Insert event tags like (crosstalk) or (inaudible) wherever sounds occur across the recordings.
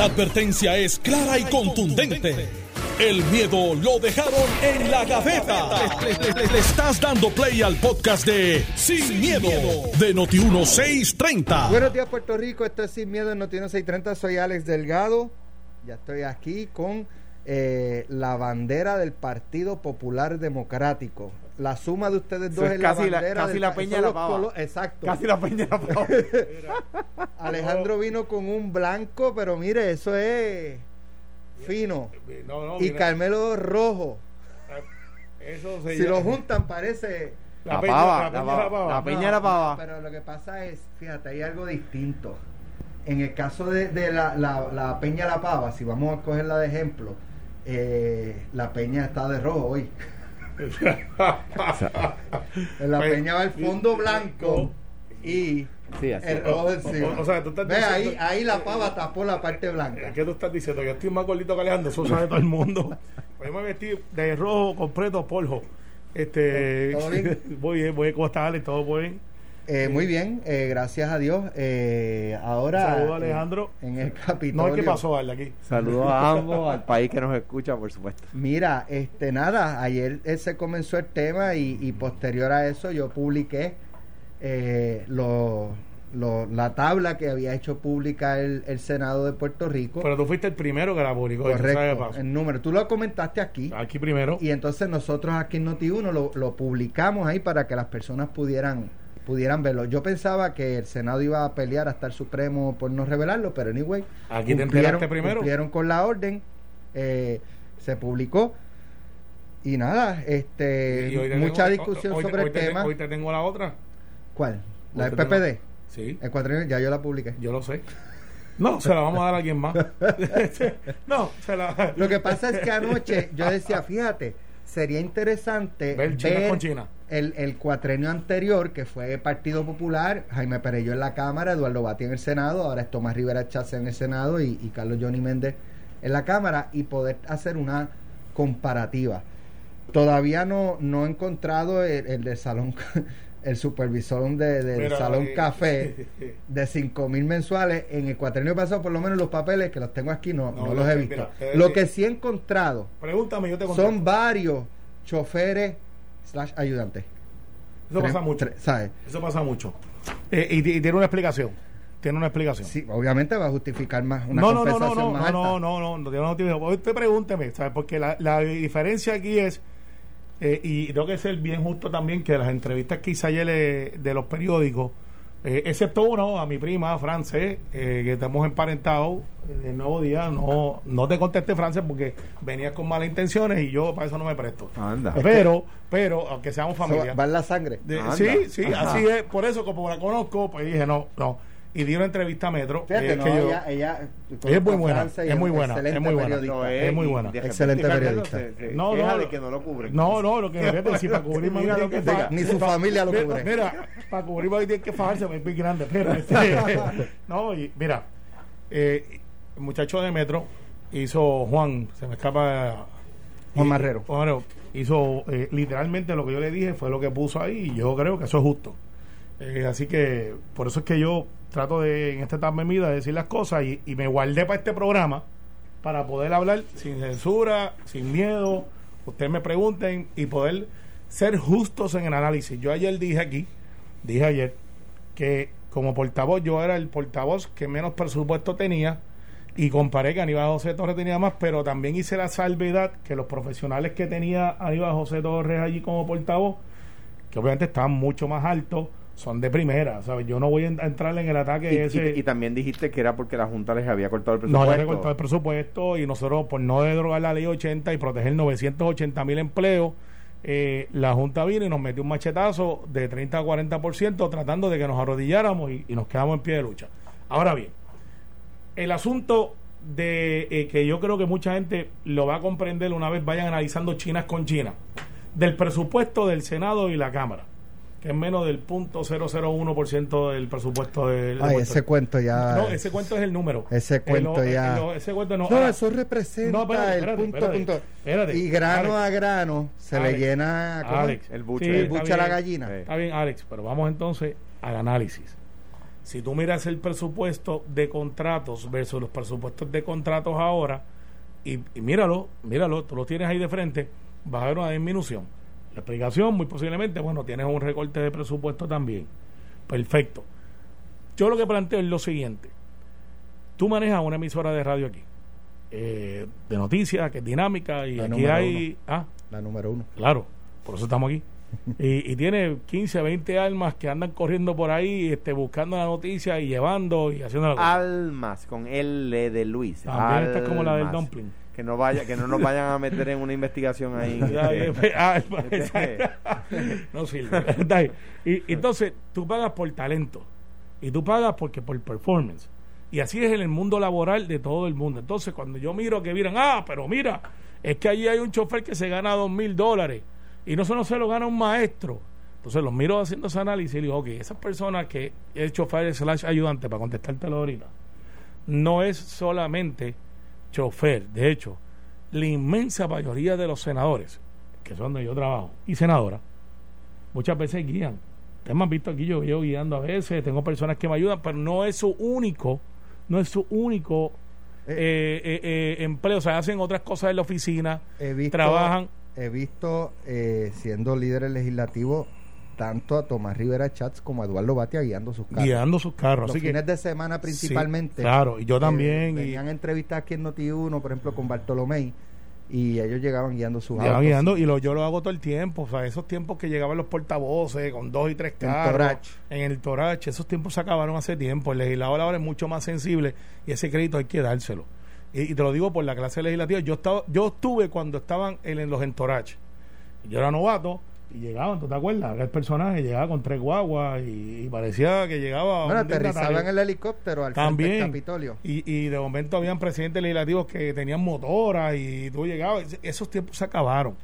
La advertencia es clara y contundente. El miedo lo dejaron en la gaveta. Le, estás dando play al podcast de Sin, miedo, de Noti1630. Buenos días, Puerto Rico. Esto es Sin Miedo en Noti1630. Soy Alex Delgado. Ya estoy aquí con eh, la bandera del Partido Popular Democrático. La suma de ustedes dos es es casi la la- bandera. casi del la peña de la los pava. colo- Exacto. Casi la peña la pava. (laughs) Alejandro vino con un blanco, pero mire, eso es fino. No, no, Y mira, Carmelo rojo. eso se Si lo juntan parece... La, La peña, pava, la la peña pava, la pava. la peña. De la pava. no, pero lo que pasa es, fíjate, hay algo distinto. En el caso de, de la, la, la Peña La Pava, si vamos a cogerla de ejemplo, eh, la Peña está de rojo hoy. (laughs) En (laughs) la Pues, Peña va el fondo blanco y Sí, así. el rojo encima. O- o sea, tú estás Ve, diciendo- ahí, ahí la pava tapó la parte blanca. ¿Qué tú estás diciendo? Yo estoy más gordito que Alejandro, eso sabe todo el mundo. (laughs) Pues yo me vestí de rojo completo, polvo. Este, ¿Todo bien? (laughs) voy bien, voy ¿cómo estás, Alex? ¿Todo bien? Eh, muy bien, eh, gracias a Dios. Eh, ahora Saludos, eh, Alejandro. en el Capitolio. No, ¿qué pasó, Ale, aquí? Saludos a ambos, al país que nos escucha, por supuesto. Mira, este nada, ayer eh, se comenzó el tema y, y posterior a eso yo publiqué eh, lo- lo- la tabla que había hecho pública el, el Senado de Puerto Rico. Pero tú fuiste el primero que la publicó. Correcto, pasó. el número. Tú lo comentaste aquí Aquí primero. y entonces nosotros aquí en Noti1 lo, lo publicamos ahí para que las personas pudieran pudieran verlo. Yo pensaba que el Senado iba a pelear hasta el Supremo por no revelarlo, pero anyway, Aquí te cumplieron- enteraste primero. cumplieron con la orden, eh, se publicó y nada, este Y te mucha tengo- discusión hoy te- sobre hoy el te- tema. Hoy te tengo la otra. ¿Cuál? La del te tengo- PPD. Sí, El ya yo la publiqué. yo lo sé. No, se la vamos a dar a alguien más. (laughs) no, se la. Lo que pasa es que anoche yo decía, fíjate, sería interesante Ver China con China. El, el cuatrenio anterior, que fue Partido Popular, Jaime Perello en la Cámara, Eduardo Bati en el Senado, ahora es Tomás Rivera Chávez en el Senado y, y Carlos Johnny Méndez en la Cámara, y poder hacer una comparativa. Todavía no, no he encontrado el, el del salón, (laughs) el supervisor de- del Mira, salón eh, café (laughs) de 5 mil mensuales. En el cuatrenio pasado, por lo menos los papeles que los tengo aquí, no, No, no lo los he visto. mira, te- lo te- que sí he encontrado Pregúntame, yo te son varios choferes slash ayudantes. Eso pasa mucho. tres, ¿sabes? Eso pasa mucho. Eh, y, y tiene una explicación. Tiene una explicación. Sí, obviamente va a justificar más una no, no, no, no, no, más no, no, alta. no, no, no, Usted pregúnteme, ¿sabes? Porque la, la diferencia aquí es, eh, y tengo que ser bien justo también, que las entrevistas que hice ayer eh, de los periódicos, eh, excepto uno, a mi prima, France, eh, que estamos emparentados, el nuevo día, no, no te contesté, France, porque venías con malas intenciones y yo para eso no me presto. Anda. Pero, pero, aunque seamos familia. va en la sangre. De- sí, sí, Ajá. así es. Por eso, como la conozco, pues dije, no, no. Y di una entrevista a Metro. Fíjate, eh, no, que yo- ella, ella ella es muy buena, es muy buena, excelente es muy buena. Es muy buena. Excelente periodista. se- se No, no, de que no lo cubren. No, no, lo que fíjate, (laughs) si para cubrir Mira lo que diga. Ni su familia lo cubre. Mira, para cubrir tiene que fajarse, es muy grande. Pero, este, (laughs) no, y mira, eh, el muchacho de Metro hizo Juan, se me escapa. Juan y- Marrero. Juan Marrero hizo eh, literalmente lo que yo le dije, fue lo que puso ahí, y yo creo que eso es justo. Eh, así que por eso es que yo trato de, en esta etapa de de decir las cosas y, y me guardé para este programa para poder hablar sin censura, sin miedo, ustedes me pregunten y poder ser justos en el análisis. Yo ayer dije aquí, dije ayer, que como portavoz yo era el portavoz que menos presupuesto tenía y comparé que Aníbal José Torres tenía más, pero también hice la salvedad que los profesionales que tenía Aníbal José Torres allí como portavoz, que obviamente estaban mucho más altos, son de primera, ¿sabes? Yo no voy a en- a entrar en el ataque Y, ese... y- y también dijiste que era porque la Junta les había cortado el No presupuesto. había recortado el presupuesto y nosotros, por no derogar la ley 80 y proteger 980 mil empleos, eh, la Junta vino y nos metió un machetazo de 30 a 40% tratando de que nos arrodilláramos y, y nos quedamos en pie de lucha. Ahora bien, el asunto de eh, que yo creo que mucha gente lo va a comprender una vez vayan analizando Chinas con China, del presupuesto del Senado y la Cámara, que es menos del punto 001% del presupuesto del... de Ay, ese Rico. cuento ya. No, ese cuento es el número. Ese Eh, cuento eh, ya. no, ese cuento no. No, Ahora, eso representa No, espérate, el punto espérate, punto. espérate. y grano Alex. a grano se Alex. le llena. Alex, El buche. sí, El buche a la gallina. Sí. Está bien, Alex, pero vamos entonces al análisis. Si tú miras el presupuesto de contratos versus los presupuestos de contratos ahora, y, y míralo, míralo, tú lo tienes ahí de frente, va a haber una disminución. La explicación, muy posiblemente, bueno, tienes un recorte de presupuesto también. Perfecto. Yo lo que planteo es lo siguiente. Tú manejas una emisora de radio aquí, eh, de noticias, que es dinámica, y La aquí hay... Ah, La número uno. Claro, por eso estamos aquí. (laughs) y, y tiene 15, 20 almas que andan corriendo por ahí este, buscando la noticia y llevando y haciendo la cosa. Almas con L de Luis. También esta es como la del Almas. dumpling. Que no vaya, que no nos vayan a meter en una investigación ahí. (laughs) Este, no sirve. Y, entonces tú pagas por talento y tú pagas porque por performance. Y así es en el mundo laboral de todo el mundo. Entonces, cuando yo miro que miran, ah, pero mira, es que allí hay un chofer que se gana dos mil dólares y no solo se lo gana un maestro. Entonces los miro haciendo ese análisis y digo, ok, esas personas que es chofer slash ayudante, para contestártelo ahorita, no es solamente chofer. De hecho, la inmensa mayoría de los senadores, que son donde yo trabajo, y senadoras, muchas veces guían. Ustedes me han visto aquí, yo veo guiando a veces, tengo personas que me ayudan, pero no es su único, no es su único eh, eh, eh, empleo. O sea, hacen otras cosas en la oficina, He visto, trabajan. he visto eh, siendo líderes legislativos tanto a Tomás Rivera Chats como a Eduardo Batia guiando sus carros. guiando sus carros. Los Así que, fines de semana principalmente. Sí, claro, y yo eh, también. y- Tenían entrevistas aquí en Noti1, por ejemplo, con Bartolomé, y ellos llegaban guiando sus autos. guiando y lo, yo lo hago todo el tiempo. O sea, esos tiempos que llegaban los portavoces con dos y tres carros. En el Torach. Esos tiempos se acabaron hace tiempo. El legislador ahora es mucho más sensible y ese crédito hay que dárselo. Y, y te lo digo por la clase legislativa. Yo estaba, yo estuve cuando estaban en, en los Entorach. Yo era novato y llegaban, ¿tú te acuerdas? Aquel personaje llegaba con tres guaguas y, y parecía que llegaba. Bueno, aterrizaban en el helicóptero al frente También. del Capitolio. Y, y de momento habían presidentes legislativos que tenían motoras y tú llegabas. Esos tiempos se acabaron.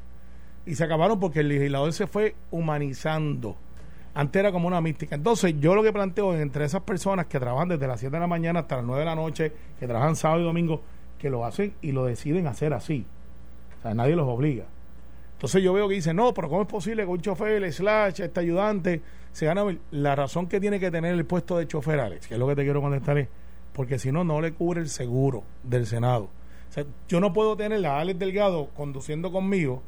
Y se acabaron porque el legislador se fue humanizando. Antes era como una mística. Entonces, yo lo que planteo es entre esas personas que trabajan desde las 7 de la mañana hasta las 9 de la noche, que trabajan sábado y domingo, que lo hacen y lo deciden hacer así. O sea, nadie los obliga. Entonces yo veo que dicen, no, pero ¿cómo es posible que un chofer, slash, este ayudante, se gana? mil?" La razón que tiene que tener el puesto de chofer, Alex, que es lo que te quiero contestar es, porque si no, no le cubre el seguro del Senado. O sea, yo no puedo tener a Alex Delgado conduciendo conmigo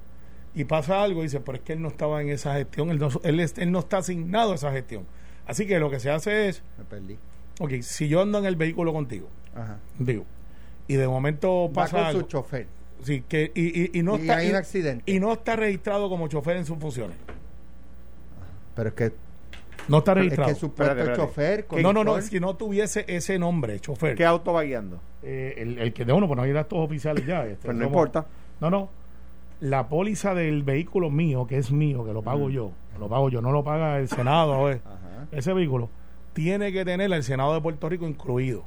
y pasa algo y dice, pero es que él no estaba en esa gestión, él no, él, él no está asignado a esa gestión. Así que lo que se hace es, Me perdí. ok, si yo ando en el vehículo contigo, Ajá. digo, y de momento Va pasa con algo, su chofer. Sí, que, y, y- y no y está... hay y- un accidente. y no está registrado como chofer en sus funciones. pero es que, No está es registrado. que su puesto Espérate, es espérate. chofer. no, no, no, conductor. si no tuviese ese nombre, chofer. ¿Qué auto va guiando? Eh, el, el que de uno, pues no hay datos oficiales ya. este, Pues no somos- importa. No, no. La póliza del vehículo mío, que es mío, que lo pago yo, lo pago yo, no lo paga el Senado, a ver, Ajá. ese vehículo, tiene que tener el Senado de Puerto Rico incluido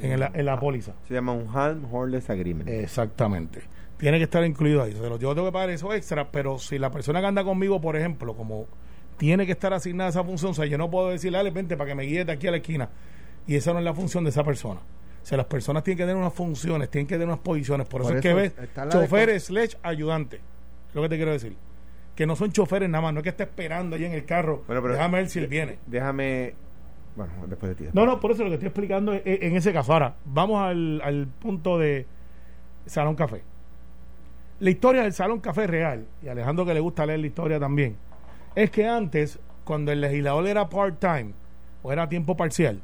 en la, en la póliza. Se llama un Harm Horless Agreement. Exactamente. Tiene que estar incluido ahí. Yo tengo que pagar eso extra, pero si la persona que anda conmigo, por ejemplo, como tiene que estar asignada esa función, o sea, yo no puedo decirle, dale, vente para que me guíe de aquí a la esquina. Y esa no es la función de esa persona. O sea, las personas tienen que tener unas funciones, tienen que tener unas posiciones. Por, Por eso, es que ves choferes, slash, ayudante. Es lo que te quiero decir. Que no son choferes nada más, no es que esté esperando ahí en el carro. Bueno, pero- Déjame ver si él viene. Déjame. Bueno, después de ti. No, no, por eso lo que estoy explicando es- en ese caso. Ahora, vamos al, al punto de Salón Café. La historia del Salón Café real, y Alejandro que le gusta leer la historia también, es que antes, cuando el legislador era part-time o era tiempo parcial,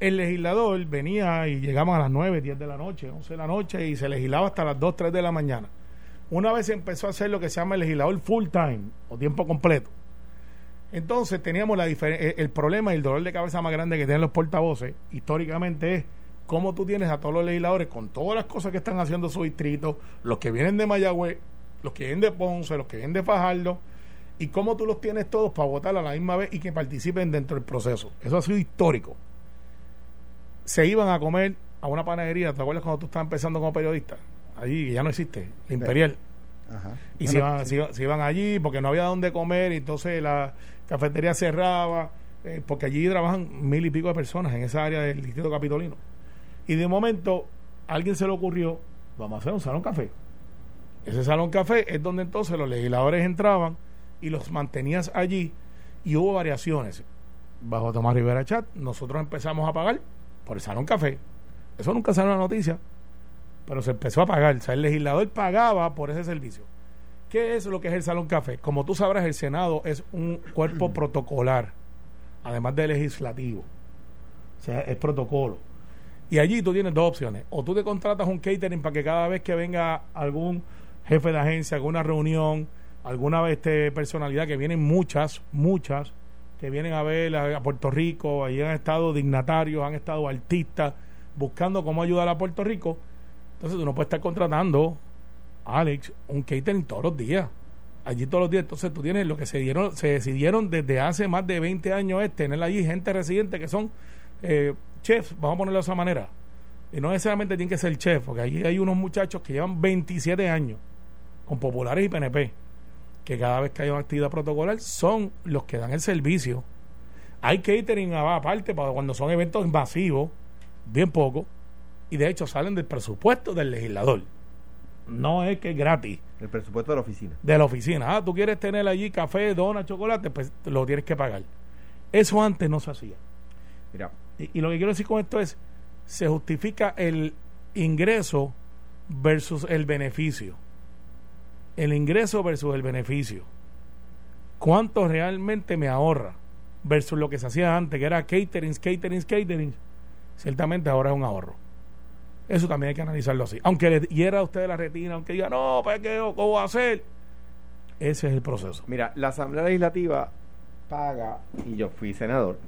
el legislador venía y llegamos a las 9, 10 de la noche, 11 de la noche y se legislaba hasta las 2, 3 de la mañana. Una vez empezó a hacer lo que se llama el legislador full-time o tiempo completo. Entonces teníamos la eh, el problema y el dolor de cabeza más grande que tienen los portavoces históricamente es cómo tú tienes a todos los legisladores con todas las cosas que están haciendo su distrito, los que vienen de Mayagüez, los que vienen de Ponce, los que vienen de Fajardo, y cómo tú los tienes todos para votar a la misma vez y que participen dentro del proceso. Eso ha sido histórico. Se iban a comer a una panadería, ¿te acuerdas cuando tú estabas empezando como periodista? Allí ya no existe, la Imperial. Ajá. Y se, iban, se, iban, se iban allí porque no había dónde comer y entonces la cafetería cerraba, eh, porque allí trabajan mil y pico de personas en esa área del distrito capitolino. Y de momento a alguien se le ocurrió, vamos a hacer un salón café. Ese salón café es donde entonces los legisladores entraban y los mantenías allí y hubo variaciones. bajo Tomás Rivera Chat, nosotros empezamos a pagar por el Salón Café. Eso nunca salió en la noticia, pero se empezó a pagar. O sea, el legislador pagaba por ese servicio. ¿Qué es lo que es el Salón Café? Como tú sabrás, el Senado es un cuerpo protocolar, además de legislativo. O sea, es protocolo. Y allí tú tienes dos opciones. O tú te contratas un catering para que cada vez que venga algún jefe de agencia, alguna reunión, alguna este, personalidad, que vienen muchas, muchas, que vienen a ver a, a Puerto Rico, allí han estado dignatarios, han estado artistas, buscando cómo ayudar a Puerto Rico. Entonces tú no puedes estar contratando, Alex, un catering todos los días. Allí todos los días. Entonces tú tienes lo que se dieron, se decidieron desde hace más de 20 años es tener allí gente residente que son eh, chefs, vamos a ponerlo de esa manera. Y no necesariamente tienen que ser chef, porque allí hay unos muchachos que llevan 27 años con populares y PNP, que cada vez que hay una actividad protocolar son los que dan el servicio. Hay catering aparte para cuando son eventos masivos, bien poco, y de hecho salen del presupuesto del legislador. No es que es gratis, El presupuesto de la oficina. de la oficina. Ah, tú quieres tener allí café, dona, chocolate, pues lo tienes que pagar. Eso antes no se hacía. Mira, Y, y lo que quiero decir con esto es, se justifica el ingreso versus el beneficio. El ingreso versus el beneficio. ¿Cuánto realmente me ahorra? Versus lo que se hacía antes, que era caterings, caterings, caterings. Ciertamente ahora es un ahorro. Eso también hay que analizarlo así. Aunque le hiera a usted la retina, aunque diga, no, ¿para qué? ¿Cómo va a hacer? Ese es el proceso. Mira, la Asamblea Legislativa paga, y yo fui senador,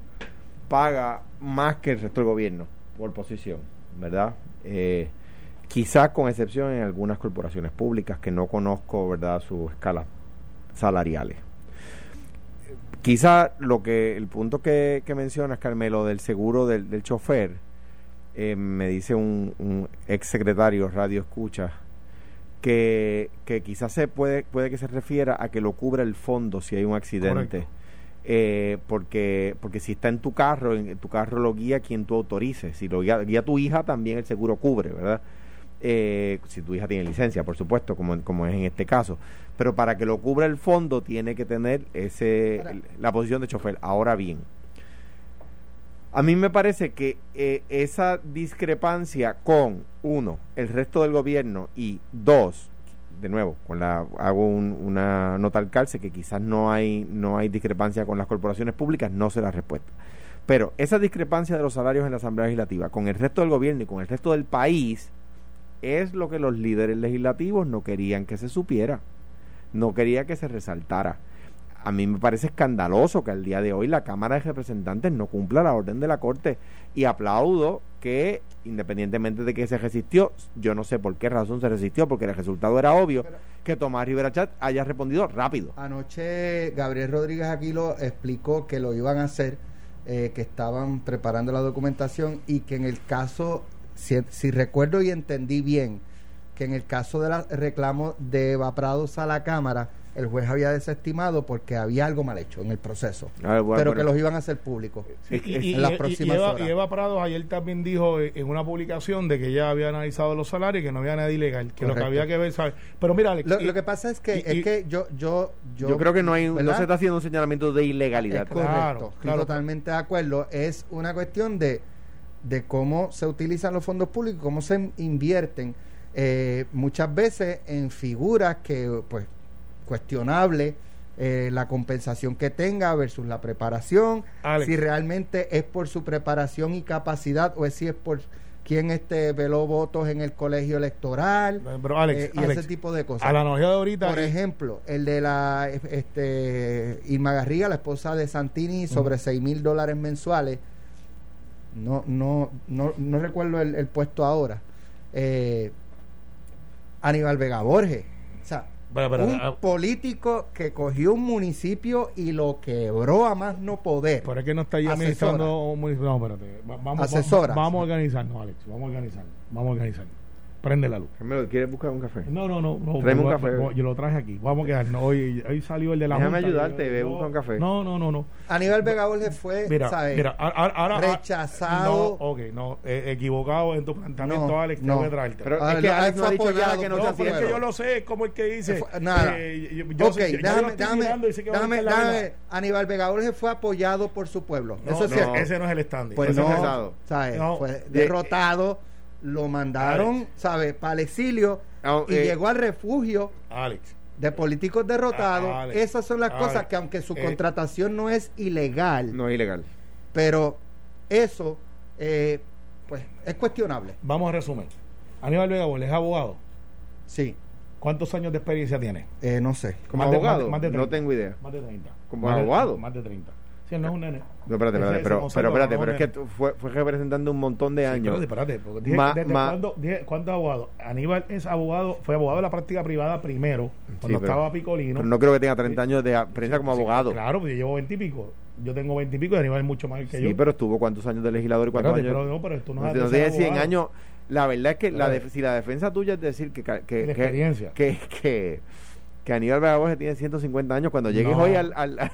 paga más que el resto del gobierno por posición, ¿verdad? Eh, quizás con excepción en algunas corporaciones públicas que no conozco, ¿verdad?, sus escalas salariales. Quizá lo que, el punto que, mencionas, Carmelo, del seguro del chofer, eh, me dice un, un ex secretario Radio Escucha, que, que quizás se puede, puede que se refiera a que lo cubra el fondo si hay un accidente. Correcto. Eh, porque porque si está en tu carro, en, tu carro lo guía quien tú autorices. Si lo guía, guía tu hija, también el seguro cubre, ¿verdad? Eh, si tu hija tiene licencia, por supuesto, como, como es en este caso. Pero para que lo cubra el fondo, tiene que tener ese la posición de chofer. Ahora bien, a mí me parece que eh, esa discrepancia con, uno, el resto del gobierno y dos, de nuevo, con la, hago un- una nota al calce que quizás no hay, no hay discrepancia con las corporaciones públicas, no sé la respuesta. Pero esa discrepancia de los salarios en la Asamblea Legislativa con el resto del gobierno y con el resto del país es lo que los líderes legislativos no querían que se supiera, no quería que se resaltara a mí me parece escandaloso que al día de hoy la Cámara de Representantes no cumpla la orden de la Corte y aplaudo que independientemente de que se resistió, yo no sé por qué razón se resistió, porque el resultado era obvio, Pero- que Tomás Rivera Chat haya respondido rápido. Anoche Gabriel Rodríguez Aquilo explicó que lo iban a hacer, eh, que estaban preparando la documentación y que en el caso, si, si recuerdo y entendí bien, que en el caso del reclamo de Eva Prados a la Cámara, el juez había desestimado porque había algo mal hecho en el proceso, Ah, bueno, pero bueno. que los iban a hacer públicos. Que- Y, en las y- próximas y Eva, horas. y Eva Prados ayer también dijo en una publicación de que ella había analizado los salarios y que no había nada ilegal, que lo que había que ver, ¿sabes? Pero mira, Alex, Lo, y- lo que pasa es que, es que yo, yo, yo, Yo, creo que no hay no se está haciendo un señalamiento de ilegalidad. Es correcto, Claro, estoy claro. totalmente de acuerdo. Es una cuestión de, de cómo se utilizan los fondos públicos, cómo se invierten eh, muchas veces en figuras que, pues, cuestionable eh, la compensación que tenga versus la preparación, Alex. si realmente es por su preparación y capacidad o es si es por quien este veló votos en el colegio electoral pero Alex, eh, y Alex, ese tipo de cosas. a la analogía de ahorita, Por ejemplo, el de la este, Irma Garriga, la esposa de Santini, sobre seis mil dólares mensuales. No, no, no, no recuerdo el, el puesto ahora. Eh, Aníbal Vega Borges. Un ah. político que cogió un municipio y lo quebró a más no poder. por que no está ahí administrando un municipio. No, espérate. va- Vamos, Asesora. va- vamos a organizarnos, Alex. Vamos a organizarnos. Vamos a organizarnos. Prende la luz. ¿quieres buscar un café? No, no, no. no Tráeme un café. yo lo traje aquí. Vamos a quedarnos. Hoy, hoy salió el de la Déjame Junta. ayudarte, ve, no, busca un café. No, no, no, no. Aníbal Vega Borges fue, Mira, ¿sabes? mira, ahora. Rechazado. No, ok, no. eh, equivocado en tu planteamiento, No, Alex. no. Tengo que traerte. Pero Ah, es que Alex no ha dicho nada que no no, es que yo lo sé, es como el que dice. Fue- nada. eh, yo- ok, sé- déjame, estoy déjame. Aníbal Vega Borges fue apoyado por su pueblo. Eso es cierto. ese no es el estándar. Pues no, es pesado. ¿sabes? No. Fue derrotado, lo mandaron, Alex. ¿sabes? Para el exilio Ah, y eh, llegó al refugio Alex. de políticos derrotados. Ah, Alex. Esas son las Alex. cosas que aunque su Eh. contratación no es ilegal, No es ilegal. pero eso, eh, pues, es cuestionable. Vamos a resumir. Aníbal Vega Borges es abogado. Sí, ¿Cuántos años de experiencia tiene? eh, no sé. Como Más de- abogado, más de- más de no 30. tengo idea. Más de 30. ¿Como Más de- abogado? más de 30. Sí, no es un nene. No, espérate, espérate, ese pero, pero espérate, pero es que tú fue, fue representando un montón de Sí, años. pero espérate, porque dije, Ma- ¿desde ma-. Aníbal es abogado, fue abogado de la práctica privada primero, cuando pero- estaba Picolino. pero no creo que tenga 30 años de experiencia como Sí, abogado. Claro, pues yo llevo 20 y pico. Yo tengo 20 y pico y Aníbal es mucho más que Sí, yo. pero estuvo cuántos años de legislador y cuántos Espérate, años. pero no, pero tú no no, de no ser tiene 100 abogado. años. La verdad es que la def- si la defensa tuya es decir que, que, que, que-. Que, Aníbal Borges tiene 150 años, cuando llegues No. hoy al, al, al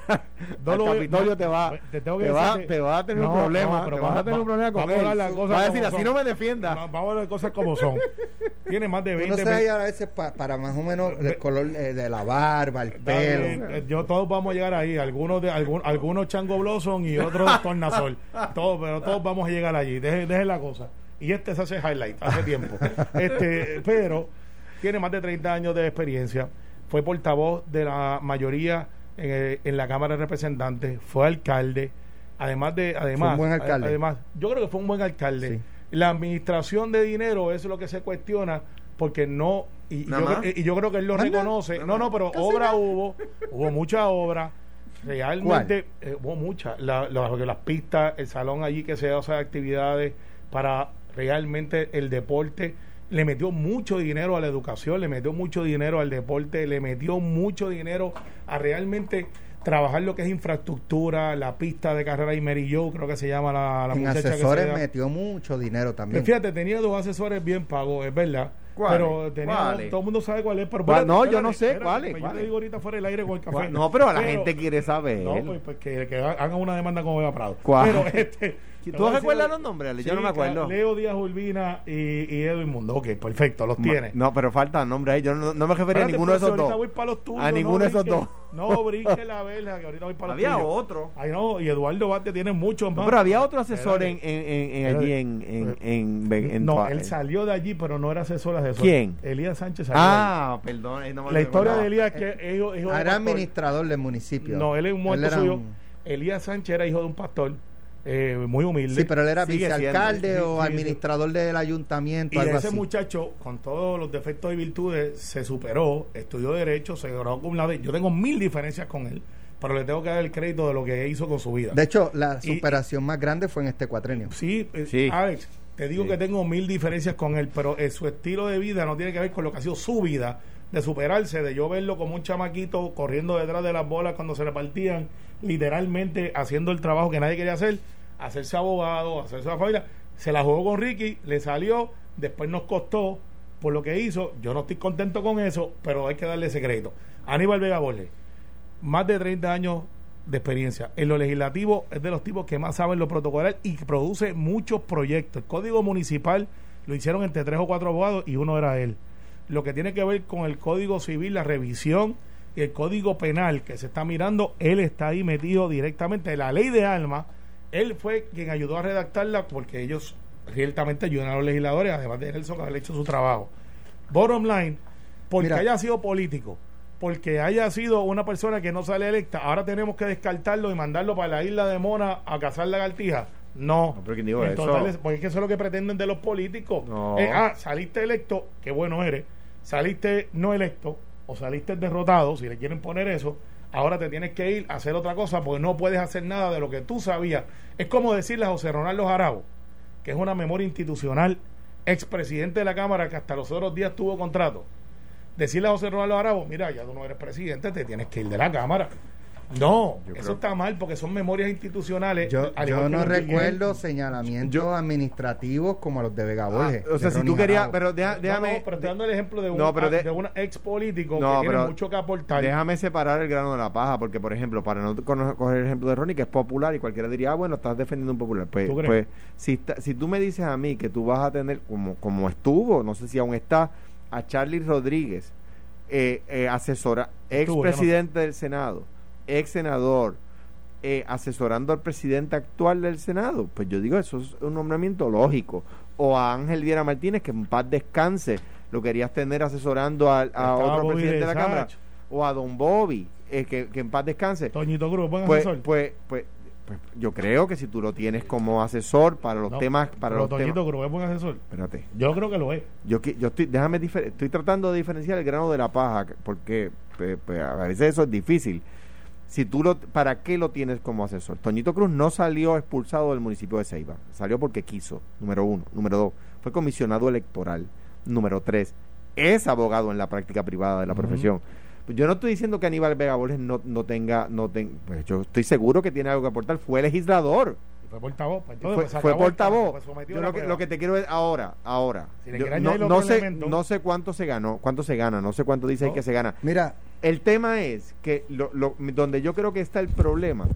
No lo voy- Capitolio no, te va, te tengo que te, va, te va a tener No, un problema, no, pero te vas va- a tener va- un problema con vamos a hablar él. las cosas Va a decir, así son. no me defienda. Vamos a ver las cosas como son. (laughs) Tiene más de Uno 20 se me- halla a veces pa- para más o menos el color eh, de la barba, el pelo. eh, Yo todos vamos a llegar ahí, algunos de algún, algunos Chango Blossom y otros (laughs) Tornasol. todos, pero todos vamos a llegar allí. Dejen, dejen la cosa. Y este se hace highlight hace tiempo. (laughs) este, pero tiene más de 30 años de experiencia. Fue portavoz de la mayoría en, el- en la Cámara de Representantes, fue alcalde. Además de, además, buen alcalde. además, yo creo que fue un buen alcalde. Sí. La administración de dinero es lo que se cuestiona porque no y, yo, y yo creo que él lo reconoce. No, no, pero obra hubo, hubo mucha obra. Realmente eh, hubo mucha. La- la- las pistas, el salón allí que se hace actividades para realmente el deporte. Le metió mucho dinero a la educación, le metió mucho dinero al deporte, le metió mucho dinero a realmente trabajar lo que es infraestructura, la pista de carrera y Mary Jo, creo que se llama la, la En muchacha que se asesores metió mucho dinero también. Fíjate, tenía dos asesores bien pagos, es verdad. ¿Cuáles? Pero tenía, todo el mundo sabe cuál es. Pero ¿Cuál? No, yo no espérate, sé cuáles, pues Yo te digo ahorita fuera del aire con el café. No, pero la gente quiere saber. No, pues, pues que, que hagan una demanda como Eva Prado. ¿Cuál? Pero (laughs) este. ¿Tú recuerdas los nombres, Ale? Yo no me acuerdo. Leo Díaz Urbina y, y Edwin Mundo. Ok, perfecto, los tiene. No, pero faltan nombres ahí. Yo no, no me refería a ninguno de esos dos. voy para los tuyos, A ninguno de esos dos. No, brinque la (laughs) verja, que ahorita voy para los Había tuyos. otro. Ay, no, y Eduardo Bate tiene muchos más. No, pero había otro asesor en, en, en, en allí en, en, en, en- en- no, en- él salió de allí, pero no era asesor asesor. ¿Quién? Elías Sánchez salió de allí. Ah, perdón. no me La historia de Elías es que es hijo, hijo de Era administrador del municipio. No, él es un muerto suyo. Elías Sánchez era hijo de un pastor eh, muy humilde. Sí, pero él era vicealcalde siendo. o Sí, sí, sí. administrador del ayuntamiento, Y algo ese así. muchacho, con todos los defectos y virtudes, se superó, estudió Derecho, se graduó con la Yo tengo mil diferencias con él, pero le tengo que dar el crédito de lo que hizo con su vida. De hecho, la Y- superación más grande fue en este cuatrenio. Sí, eh, Sí. Alex, te digo Sí. que tengo mil diferencias con él, pero eh, su estilo de vida no tiene que ver con lo que ha sido su vida, de superarse, de yo verlo como un chamaquito corriendo detrás de las bolas cuando se repartían, literalmente haciendo el trabajo que nadie quería hacer, hacerse abogado, hacerse la familia. Se la jugó con Ricky, le salió, después nos costó por lo que hizo. Yo no estoy contento con eso, pero hay que darle ese crédito. Aníbal Vega Borges, más de 30 años de experiencia. En lo legislativo es de los tipos que más saben lo protocolar y produce muchos proyectos. El código municipal lo hicieron entre tres o cuatro abogados y uno era él. Lo que tiene que ver con el código civil, la revisión y el código penal que se está mirando, él está ahí metido directamente. La ley de alma, él fue quien ayudó a redactarla porque ellos ciertamente ayudan a los legisladores, además de Nelson haber hecho su trabajo. Bottom line, porque Mira. haya sido político, porque haya sido una persona que no sale electa, ahora tenemos que descartarlo y mandarlo para la isla de Mona a cazar lagartijas. No, No, pero ¿quién dijo En eso? es- porque es que eso es lo que pretenden de los políticos. No. Eh, ah, saliste electo, qué bueno eres. Saliste no electo o saliste derrotado, si le quieren poner eso, ahora te tienes que ir a hacer otra cosa porque no puedes hacer nada de lo que tú sabías. Es como decirle a José Ronaldo Jarabo, que es una memoria institucional, expresidente de la Cámara que hasta los otros días tuvo contrato. Decirle a José Ronaldo Jarabo, mira, ya tú no eres presidente, te tienes que ir de la Cámara. No, Yo eso creo- está mal porque son memorias institucionales. Yo, no recuerdo señalamientos Yo- administrativos como los de Vega Ah, Borges. o sea, si Ronnie tú querías, pero deja- déjame, no, pero estoy dando el ejemplo de un, No, pero de- de un ex político No, que tiene mucho que aportar. déjame separar el grano de la paja, porque por ejemplo, para no coger el ejemplo de Ronnie, que es popular y cualquiera diría, ah, bueno, estás defendiendo un popular. Pues, ¿Tú crees? pues si, está- si tú me dices a mí que tú vas a tener, como, como estuvo, no sé si aún está, a Charlie Rodríguez, eh, eh, asesora, ex Estuvo, ya no presidente del Senado, ex senador, eh, asesorando al presidente actual del Senado, pues yo digo, eso es un nombramiento lógico. O a Ángel Viera Martínez, que en paz descanse, lo querías tener asesorando a, otro Bobby presidente de la. Cámara. O a Don Bobby, eh, que, que en paz descanse. Toñito Cruz, buen Pues, asesor. pues, pues, pues, yo creo que si tú lo tienes como asesor para los No, temas, para los Toñito temas, Cruz es buen asesor. espérate, Yo creo que lo es. yo, yo estoy, déjame estoy tratando de diferenciar el grano de la paja, que- porque pues, pues, a veces eso es difícil. Si tú lo, ¿para qué lo tienes como asesor? Toñito Cruz no salió expulsado del municipio de Ceiba, salió porque quiso, número uno. Número dos, fue comisionado electoral. Número tres, es abogado en la práctica privada de la Ujú. profesión. Pues Yo no estoy diciendo que Aníbal Vega Borges no, no tenga, no ten- pues yo estoy seguro que tiene algo que aportar. Fue legislador, Y fue portavoz. pues, entonces, fue, pues, fue portavoz. pues, Yo lo, que, prueba. lo que te quiero es ahora, ahora. Si Yo no, sé, no sé cuánto se ganó, cuánto se gana, no sé cuánto dice ahí que se gana. Mira, El tema es que lo, lo- donde yo creo que está el problema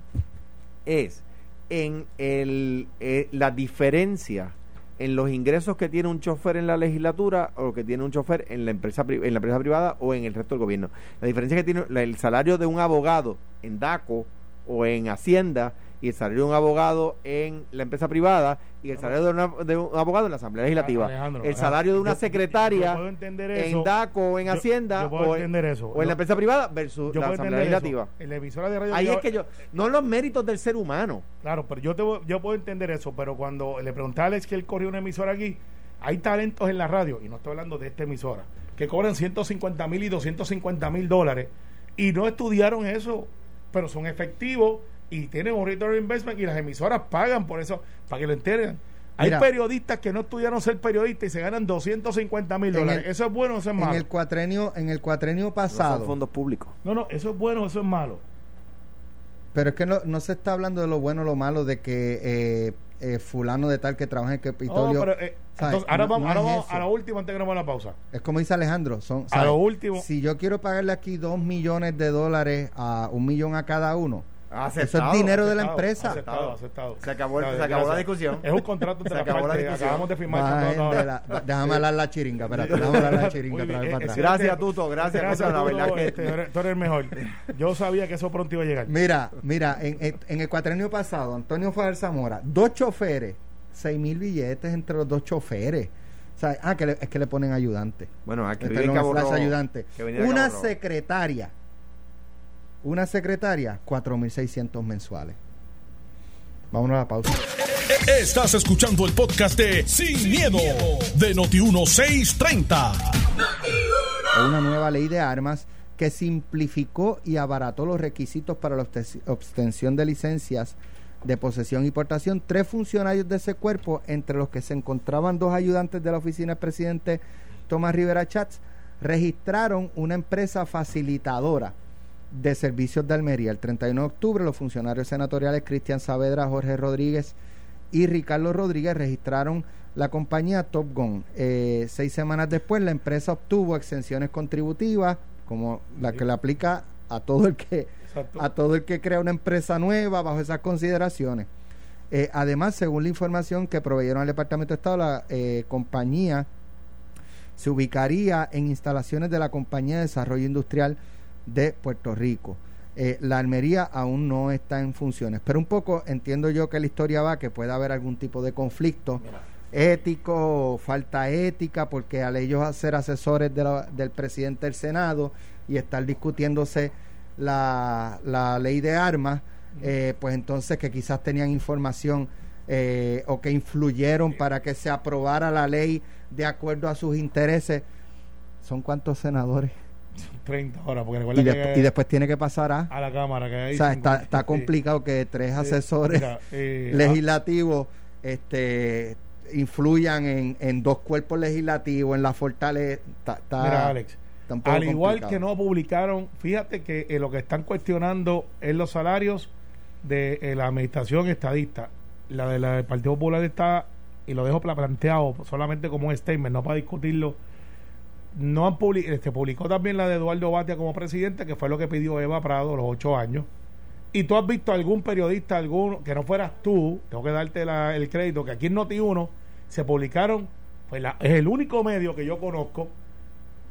es en el, eh, la diferencia en los ingresos que tiene un chofer en la legislatura o que tiene un chofer en la empresa en la empresa privada o en el resto del gobierno. La diferencia que tiene el salario de un abogado en DACO o en Hacienda y el salario de un abogado en la empresa privada y el salario de, una- de un abogado en la Asamblea Legislativa. Alejandro, el salario de una yo- secretaria en. DACO o en Hacienda yo puedo o, en, entender eso. o en la empresa privada versus la Asamblea Legislativa. En la emisora de radio. Ahí es que yo, no los méritos del ser humano. Claro, pero yo, te, yo puedo entender eso, pero cuando le preguntaba a Alex que él corrió una emisora aquí, hay talentos en la radio, y no estoy hablando de esta emisora, que cobran 150 mil y 250 mil dólares y no estudiaron eso, pero son efectivos y tienen un return investment y las emisoras pagan por eso, para que lo entiendan. Hay Mira. periodistas que no estudiaron ser periodistas y se ganan 250 mil En dólares. el- ¿Eso es bueno o eso es en malo? el cuatrenio, en el cuatrenio No pasado. son fondos públicos. No, no, eso es bueno o eso es malo. Pero es que no, no se está hablando de lo bueno o lo malo de que eh, eh, fulano de tal que trabaja en No, Capitolio. pero, eh, ahora No- vamos, no ahora vamos a la última antes que nos vamos a la pausa. Es como dice Alejandro, son, A lo último. si yo quiero pagarle aquí dos millones de dólares a un millón a cada uno, eso es dinero de la empresa. Aceptado, aceptado. Se acabó se acabó la discusión. Es un contrato entre Se acabó la discusión. Acabamos de firmar de la- déjame hablar la chiringa, espérate, déjame hablar la chiringa otra vez para atrás. Gracias. Tuto, gracias, Gracias, Tuto, la verdad que- este, tú eres- tú eres el mejor. Yo sabía que eso pronto iba a llegar. Mira, mira, en, en- en el cuatrenio pasado, Antonio Fader Zamora, dos choferes, seis mil billetes entre los dos choferes. O sea, ah, que le- es que le ponen ayudante. Bueno, aquí Este no Cabo Rojo, ayudante. que Una secretaria, una secretaria, 4.600 mensuales. Vámonos a la pausa. Estás escuchando el podcast de Sin, miedo, de Noti1630. Hay una nueva ley de armas que simplificó y abarató los requisitos para la obte- obtención de licencias de posesión y portación. Tres funcionarios de ese cuerpo, entre los que se encontraban dos ayudantes de la oficina del presidente Tomás Rivera Chats, registraron una empresa facilitadora de servicios de Almería. El 31 de octubre, los funcionarios senatoriales Cristian Saavedra, Jorge Rodríguez y Ricardo Rodríguez registraron la compañía Top Gun. Eh, seis semanas después, la empresa obtuvo exenciones contributivas, como la que le aplica a todo el que Exacto. a todo el que crea una empresa nueva bajo esas consideraciones. Eh, además, según la información que proveyeron al Departamento de Estado, la eh, compañía se ubicaría en instalaciones de la Compañía de Desarrollo Industrial de Puerto Rico. Eh, la Almería aún no está en funciones, pero un poco entiendo yo que la historia va que puede haber algún tipo de conflicto ético, o falta ética, porque al ellos ser asesores de la- del presidente del Senado y estar discutiéndose la, la ley de armas, eh, pues entonces que quizás tenían información eh, o que influyeron para que se aprobara la ley de acuerdo a sus intereses. ¿Son cuántos senadores? 30 horas, porque Y, recuerda despu- que y después tiene que pasar a... a la cámara que hay O sea, está, complicado que tres asesores mira, eh, (laughs) legislativos este, influyan en, en dos cuerpos legislativos, en la fortaleza. Mira, Alex, Al igual que no publicaron, fíjate que eh, lo que están cuestionando es los salarios de eh, la administración estadista. La de la del Partido Popular está, y lo dejo planteado solamente como un statement, no para discutirlo. No han publicado, este, publicó también la de Eduardo Batia como presidente, que fue lo que pidió Eva Prado los ocho años. Y tú has visto algún periodista, alguno, que no fueras tú, tengo que darte el crédito, que aquí en Noti1 se publicaron, pues es el único medio que yo conozco,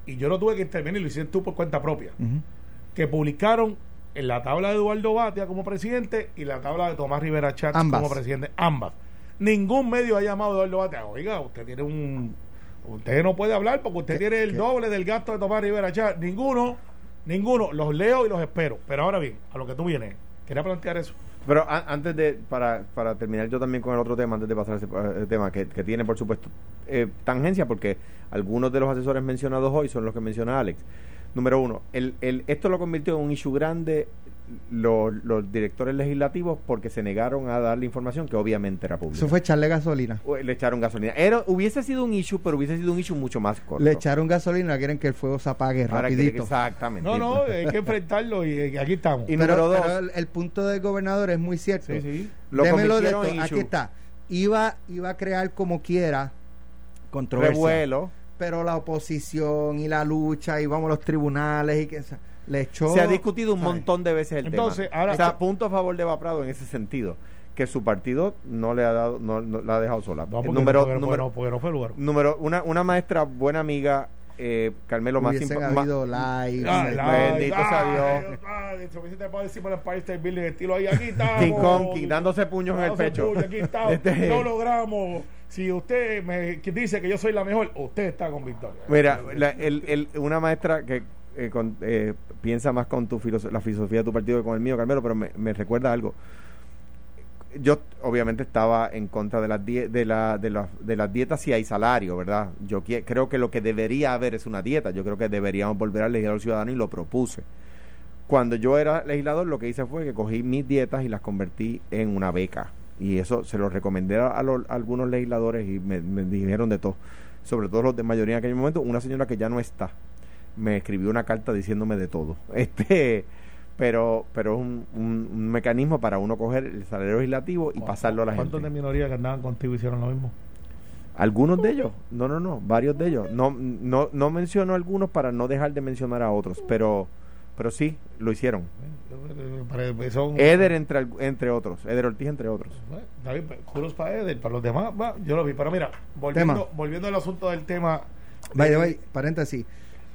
y yo no tuve que intervenir, lo hiciste tú por cuenta propia, que publicaron en la tabla de Eduardo Batia como presidente y la tabla de Tomás Rivera Chatz como presidente, ambas. Ningún medio ha llamado a Eduardo Batia, oiga, usted tiene un... Usted no puede hablar porque usted tiene el doble del gasto de Tomás Rivera Chatz. Ninguno, ninguno. Los leo y los espero. Pero ahora bien, a lo que tú vienes, quería plantear eso. Pero antes de, para, para terminar yo también con el otro tema, antes de pasar a ese tema, que, que tiene por supuesto eh, tangencia, porque algunos de los asesores mencionados hoy son los que menciona Alex. Número uno, el, el, esto lo convirtió en un issue grande los, los, directores legislativos porque se negaron a dar la información que obviamente era pública. Eso fue echarle gasolina. Le echaron gasolina. Era, hubiese sido un issue, pero hubiese sido un issue mucho más corto. Le echaron gasolina, quieren que el fuego se apague rapidito. exactamente. No, no, hay que enfrentarlo y aquí estamos. Y pero, dos, el, punto del gobernador es muy cierto. Sí, sí. Lo de Aquí está. Iba, iba a crear como quiera controversia. Revuelo pero la oposición y la lucha y vamos a los tribunales y que le echó se ha discutido un montón de veces el Entonces, tema. Ahora, o sea, punto a favor de Vaprado en ese sentido que su partido no le ha dado no, la ha dejado sola. número, número, no fue lugar. número una, una maestra buena amiga eh, Carmelo más habido live, ah, bendito sea Dios estilo ahí aquí King Kong dándose puños en el pecho aquí este, no logramos si usted me dice que yo soy la mejor, usted está con victoria. Mira, el, el, una maestra que eh, eh, piensa más con tu la filosofía de tu partido que con el mío, Carmelo, pero me, recuerda algo. Yo obviamente estaba en contra de las, de, la, de, de las dietas si hay salario, ¿verdad? Yo creo que lo que debería haber es una dieta. Yo creo que deberíamos volver al legislador ciudadano y lo propuse. Cuando yo era legislador, lo que hice fue que cogí mis dietas y las convertí en una beca y eso se lo recomendé a, algunos legisladores y me, dijeron de todo, sobre todo los de mayoría en aquel momento. Una señora que ya no está me escribió una carta diciéndome de todo. (laughs) Este, pero pero es un, mecanismo para uno coger el salario legislativo y pasarlo a la gente. ¿Cuántos de minoría que andaban contigo hicieron lo mismo? Algunos de ellos, no, no, no, varios de ellos. No, no, no menciono algunos para no dejar de mencionar a otros, pero pero sí, lo hicieron. Eder entre, entre otros, Eder Ortiz entre otros. David, juros para Eder, para los demás, yo lo vi. Pero mira, volviendo, volviendo al asunto del tema. Vaya, vaya, paréntesis.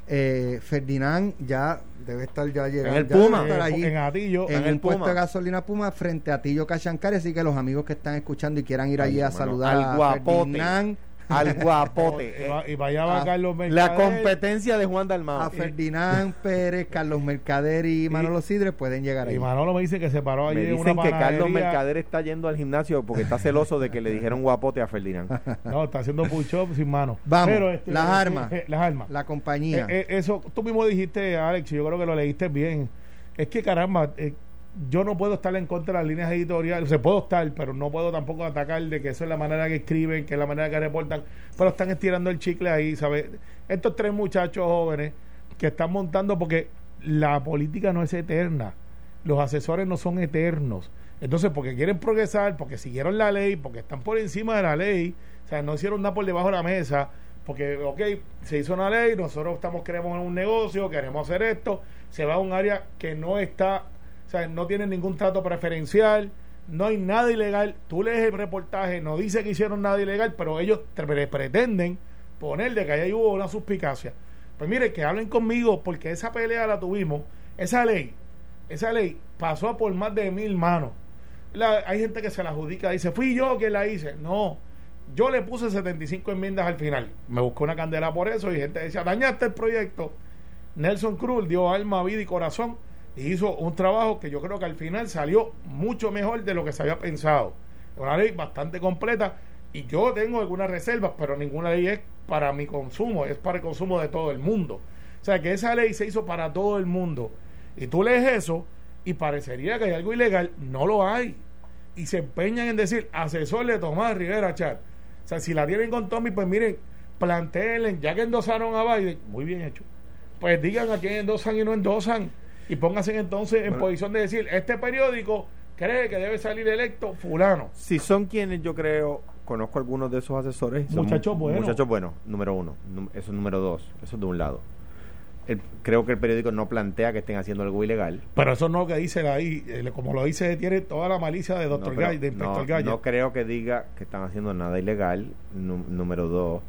Eh, Ferdinand ya debe estar ya llegando en el Puma. en Atillo en, el puesto de gasolina Puma frente a Atillo Cachancari así que los amigos que están escuchando y quieran ir allí a saludar a Ferdinand al (laughs) guapote. y vaya a, Carlos Mercader. La competencia de Juan Dalmau. A Ferdinand Pérez, Carlos Mercader y Manolo Sidre pueden llegar ahí. Y Manolo me dice que se paró allí me dicen que Carlos Mercader está yendo al gimnasio porque está celoso de que le dijeron guapote a Ferdinand. (laughs) No, está haciendo push-up sin mano. Vamos, este, las eh, armas. Eh, las armas. La compañía. Eh, eso, tú mismo dijiste, Alex, yo creo que lo leíste bien. Es que caramba, yo no puedo estar en contra de las líneas editoriales, se puedo estar, pero no puedo tampoco atacar de que eso es la manera que escriben, que es la manera que reportan, pero están estirando el chicle ahí, ¿sabes? Estos tres muchachos jóvenes que están montando porque la política no es eterna, los asesores no son eternos. Entonces, porque quieren progresar, porque siguieron la ley, porque están por encima de la ley, o sea, no hicieron nada por debajo de la mesa, porque, ok, se hizo una ley, nosotros estamos, queremos un negocio, queremos hacer esto, se va a un área que no está no tienen ningún trato preferencial, no hay nada ilegal. Tú lees el reportaje, no dice que hicieron nada ilegal, pero ellos pretenden poner de que ahí hubo una suspicacia. Pues mire, que hablen conmigo, porque esa pelea la tuvimos, esa ley, esa ley pasó por más de mil manos. hay gente que se la adjudica, dice, fui yo que la hice. No, yo le puse 75 enmiendas al final. Me buscó una candela por eso y gente decía, dañaste el proyecto. Nelson Cruz dio alma, vida y corazón hizo un trabajo que yo creo que al final salió mucho mejor de lo que se había pensado. Una ley bastante completa y yo tengo algunas reservas, pero ninguna ley es para mi consumo, es para el consumo de todo el mundo. O sea que esa ley se hizo para todo el mundo. Y tú lees eso y parecería que hay algo ilegal, no lo hay. Y se empeñan en decir, asesor de Tomás Rivera Chat. O sea, si la tienen con Tommy, pues miren, planteen, ya que endosaron a Biden, muy bien hecho pues digan a quién endosan y no endosan. Y pónganse entonces en posición de decir, este periódico cree que debe salir electo fulano. Si son quienes yo creo, conozco algunos de esos asesores. Muchachos buenos. Muchachos buenos, número uno. Eso es número dos. Eso es de un lado. El- creo que el periódico no plantea que estén haciendo algo ilegal. Pero eso no que dice ahí, como lo dice, tiene toda la malicia de No, doctor Gall, de inspector no, Gallo. no creo que diga que están haciendo nada ilegal, nú- número dos.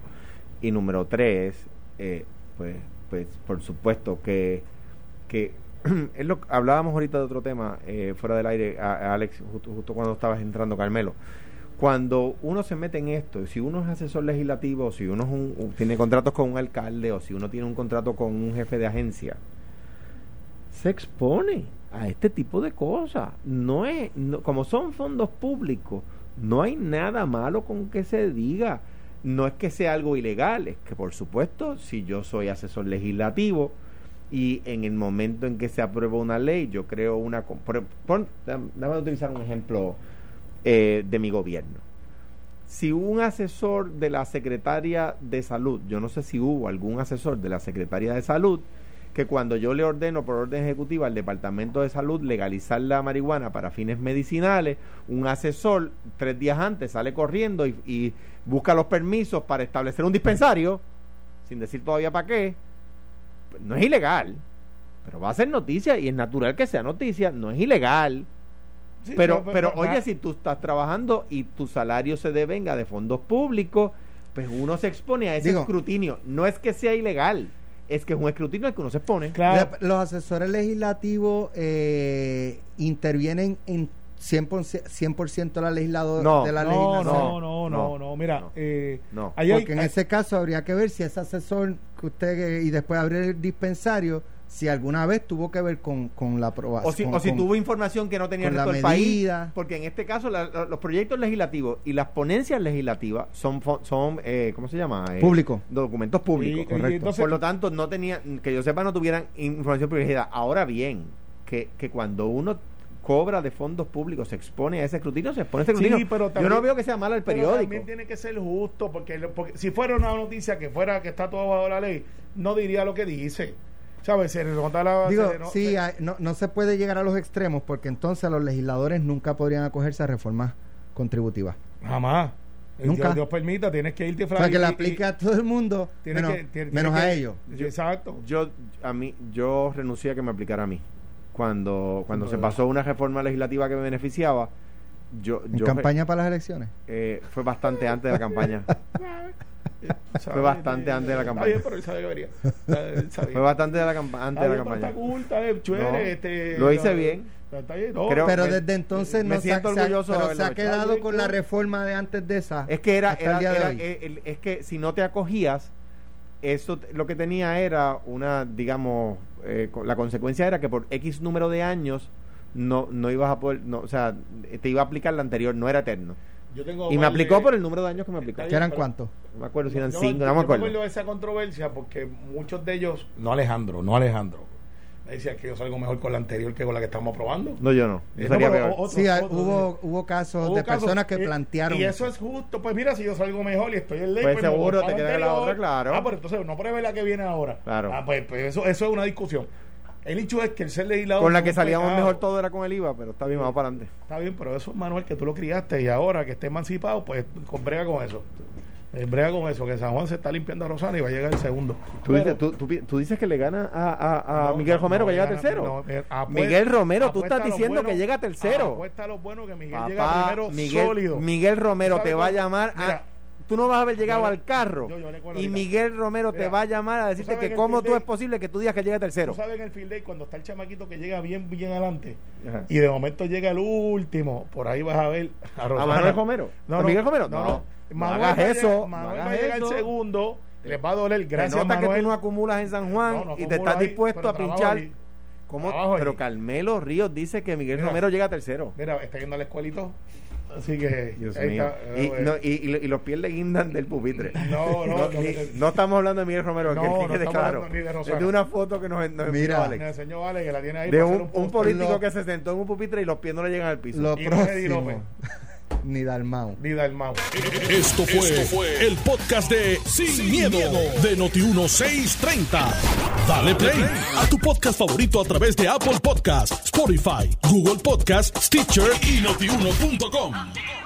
Y número tres, eh, pues, pues por supuesto que, que (clears throat) es lo, hablábamos ahorita de otro tema eh, fuera del aire, Alex, justo, justo cuando estabas entrando, Carmelo. Cuando uno se mete en esto, si uno es asesor legislativo, si uno es un- tiene contratos con un alcalde o si uno tiene un contrato con un jefe de agencia, se expone a este tipo de cosas. No es, no- como son fondos públicos, no hay nada malo con que se diga. No es que sea algo ilegal, es que por supuesto, si yo soy asesor legislativo y en el momento en que se aprueba una ley, yo creo una... por- Dame utilizar un ejemplo eh, de mi gobierno. Si un asesor de la secretaria de salud, yo no sé si hubo algún asesor de la secretaria de salud, que cuando yo le ordeno por orden ejecutiva al Departamento de Salud legalizar la marihuana para fines medicinales, un asesor tres días antes sale corriendo y, y busca los permisos para establecer un dispensario, sin decir todavía para qué, no es ilegal, pero va a ser noticia y es natural que sea noticia, no es ilegal. Sí, Pero, pero, oye, si tú estás trabajando y tu salario se devenga de fondos públicos, pues uno se expone a ese Digo- escrutinio. No es que sea ilegal, es que es un escrutinio al que uno se expone. Claro. Los asesores legislativos eh, intervienen en 100%, 100% de la, legislado- No, de la no, legislación. no, no, no, No, no, Mira, no. eh, No. ahí hay- Porque en hay- ese caso habría que ver si ese asesor que usted eh, y después abrir el dispensario, si alguna vez tuvo que ver con, con la aprobación. O si, con- o si con- tuvo información que no tenía el resto del país. Porque en este caso la- la- los proyectos legislativos y las ponencias legislativas son, son eh, ¿cómo se llama? Eh, Público. Documentos públicos. Y- y correcto. entonces- Por lo tanto, no tenía, que yo sepa, no tuvieran información privilegiada. Ahora bien, que, que cuando uno cobra de fondos públicos, se expone a ese escrutinio, se expone a ese Sí, escrutinio. pero yo no veo que sea malo el pero periódico. también tiene que ser justo, porque, lo- porque si fuera una noticia que fuera que está todo bajo la ley, no diría lo que dice. ¿Sabes? Se nota la. Digo, se no- sí, se- hay- no, no se puede llegar a los extremos porque entonces los legisladores nunca podrían acogerse a reformas contributivas. Jamás. Nunca. Dios, Dios permita, tienes que irte O sea, que y- aplique a todo el mundo, menos, que- tienes- menos tienes a ellos. Exacto. Yo, a mí, yo renuncié a que me aplicara a mí. Cuando, cuando se pasó una reforma legislativa que me beneficiaba, yo, ¿En yo campaña para las elecciones? eh, fue bastante antes de la campaña. (laughs) Sabe, bastante antes de la está campaña. bien, pero él sabe que vería. Fue bastante de la campa- antes Está de la campaña. Este, lo hice no, bien. Está bien, no, Creo- pero me- desde entonces me no se ha- siento se orgulloso pero se ha quedado con la reforma de antes de esa. Es que era, era- el día de era- hoy. el- es que si no te acogías, eso lo que tenía era una, digamos, eh, co- la consecuencia era que por X número de años no, no ibas a poder, no, o sea, te iba a aplicar la anterior, no era eterno. Yo tengo Y me aplicó de- por el número de años que me aplicó. Está ¿Que eran cuántos? No me acuerdo si eran cinco, yo no me acuerdo. de esa controversia porque muchos de ellos, no Alejandro, no Alejandro, me decían que yo salgo mejor con la anterior que con la que estamos aprobando. No, yo no. Yo no, pero Sí, otros- hay- otros, hubo, hubo casos Hubo de casos, personas que y- plantearon Y eso es justo. Pues mira, si yo salgo mejor y estoy en ley, Pues voy seguro te queda la otra, claro. Ah, pero entonces no pruebe la que viene ahora. Claro. Ah, pues, pues eso, eso es una discusión. El hecho es que el ser legislador. Con la que es salíamos pecado. mejor todo era con el IVA, pero está bien, vamos para adelante. Está bien, pero eso, Manuel, que tú lo criaste y ahora que esté emancipado, pues con- brega con eso. Eh, brega con eso, que San Juan se está limpiando a Rosana y va a llegar el segundo. Tú, Pero- dices, tú, tú tú dices que le gana a, a- a No, Miguel Romero no, que llega tercero. apuesta- Miguel Romero, tú estás a diciendo bueno- que llega tercero. Apuesta a lo bueno que Miguel llega Papá, primero Miguel, sólido. Miguel Romero ¿Tú te va a llamar a- Tú no vas a haber llegado yo- al carro. yo- yo y. Miguel Romero te va a llamar a decirte que cómo tú day- es posible que tú digas que llega tercero. Tú sabes en el field day cuando está el chamaquito que llega bien, bien adelante Ajá. y de momento llega el último, por ahí vas a ver a, ¿A Rosana. Manuel Romero? No, ¿A no, Miguel Romero? No, No. No Manuel hagas va a llegar- eso, no Manuel hagas va a llegar eso. el segundo, les va a doler. Gracias, nota que Manuel. tú no acumulas en San Juan No, no y te estás ahí, dispuesto a pinchar. Pero Carmelo Ríos dice que Miguel Mira. Romero llega tercero. Mira, está yendo a la escuelita. Así que. Dios mío. está, Y, eh, no, y, y- y los pies le guindan del pupitre. No, no, (laughs) no, no, ni- no. no estamos hablando de Miguel Romero, No, que, no que quede claro. hablando ni de Es de una foto que nos, nos Mira. me Alex. enseñó Vale que la tiene ahí De un, político Lo- que se sentó en un pupitre y los pies no le llegan al piso. Lo Y próximo. (laughs) Ni Dalmau. Ni Dalmau. Esto fue, el podcast de Sin, miedo, de Noti1630. Dale play a tu podcast favorito a través de Apple Podcasts, Spotify, Google Podcasts, Stitcher y notiuno.com.